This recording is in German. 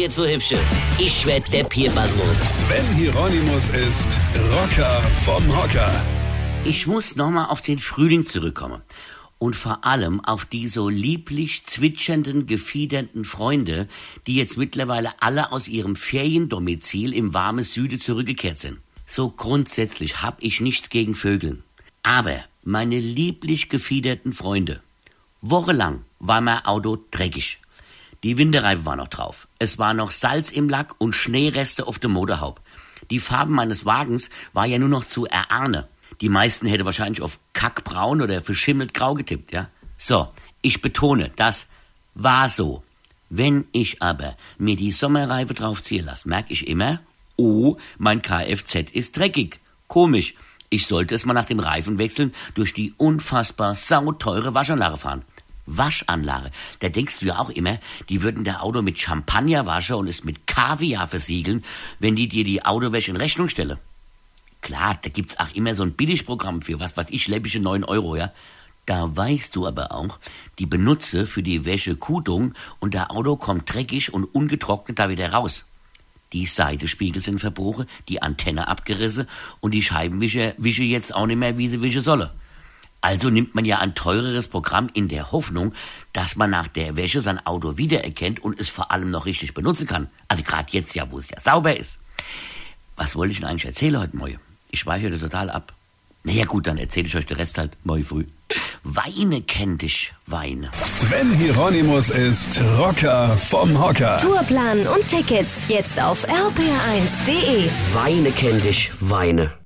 jetzt so hübsche. Ich werd der Pierpasmus. Sven Hieronymus ist Rocker vom Hocker. Ich muss nochmal auf den Frühling zurückkommen. Und vor allem auf die so lieblich zwitschernden, gefiedernden Freunde, die jetzt mittlerweile alle aus ihrem Feriendomizil im warmen Süde zurückgekehrt sind. So grundsätzlich hab ich nichts gegen Vögeln. Aber meine lieblich gefiederten Freunde. Wochenlang war mein Auto dreckig. Die Winterreifen war noch drauf. Es war noch Salz im Lack und Schneereste auf dem Motorhaub. Die Farben meines Wagens war ja nur noch zu erahnen. Die meisten hätte wahrscheinlich auf kackbraun oder verschimmelt grau getippt, ja? So, ich betone, das war so. Wenn ich aber mir die Sommerreife draufziehen lasse, merke ich immer, oh, mein Kfz ist dreckig. Komisch. Ich sollte es mal nach dem Reifenwechseln durch die unfassbar sauteure Waschanlage fahren. Waschanlage. Da denkst du ja auch immer, die würden der Auto mit Champagner waschen und es mit Kaviar versiegeln, wenn die dir die Autowäsche in Rechnung stelle. Klar, da gibt's auch immer so ein Billigprogramm für, was weiß ich, läppische 9 Euro, ja. Da weißt du aber auch, die benutze für die Wäsche Kutung und der Auto kommt dreckig und ungetrocknet da wieder raus. Die Seitenspiegel sind verbrochen, die Antenne abgerissen und die Scheibenwische wische jetzt auch nicht mehr, wie sie wischen solle. Also nimmt man ja ein teureres Programm in der Hoffnung, dass man nach der Wäsche sein Auto wiedererkennt und es vor allem noch richtig benutzen kann. Also gerade jetzt ja, wo es ja sauber ist. Was wollte ich denn eigentlich erzählen heute Morgen? Ich weiche total ab. Naja gut, dann erzähle ich euch den Rest halt morgen früh. Weine kennt dich, Weine. Sven Hieronymus ist Rocker vom Hocker. Tourplan und Tickets jetzt auf rpr1.de. Weine kennt dich, Weine.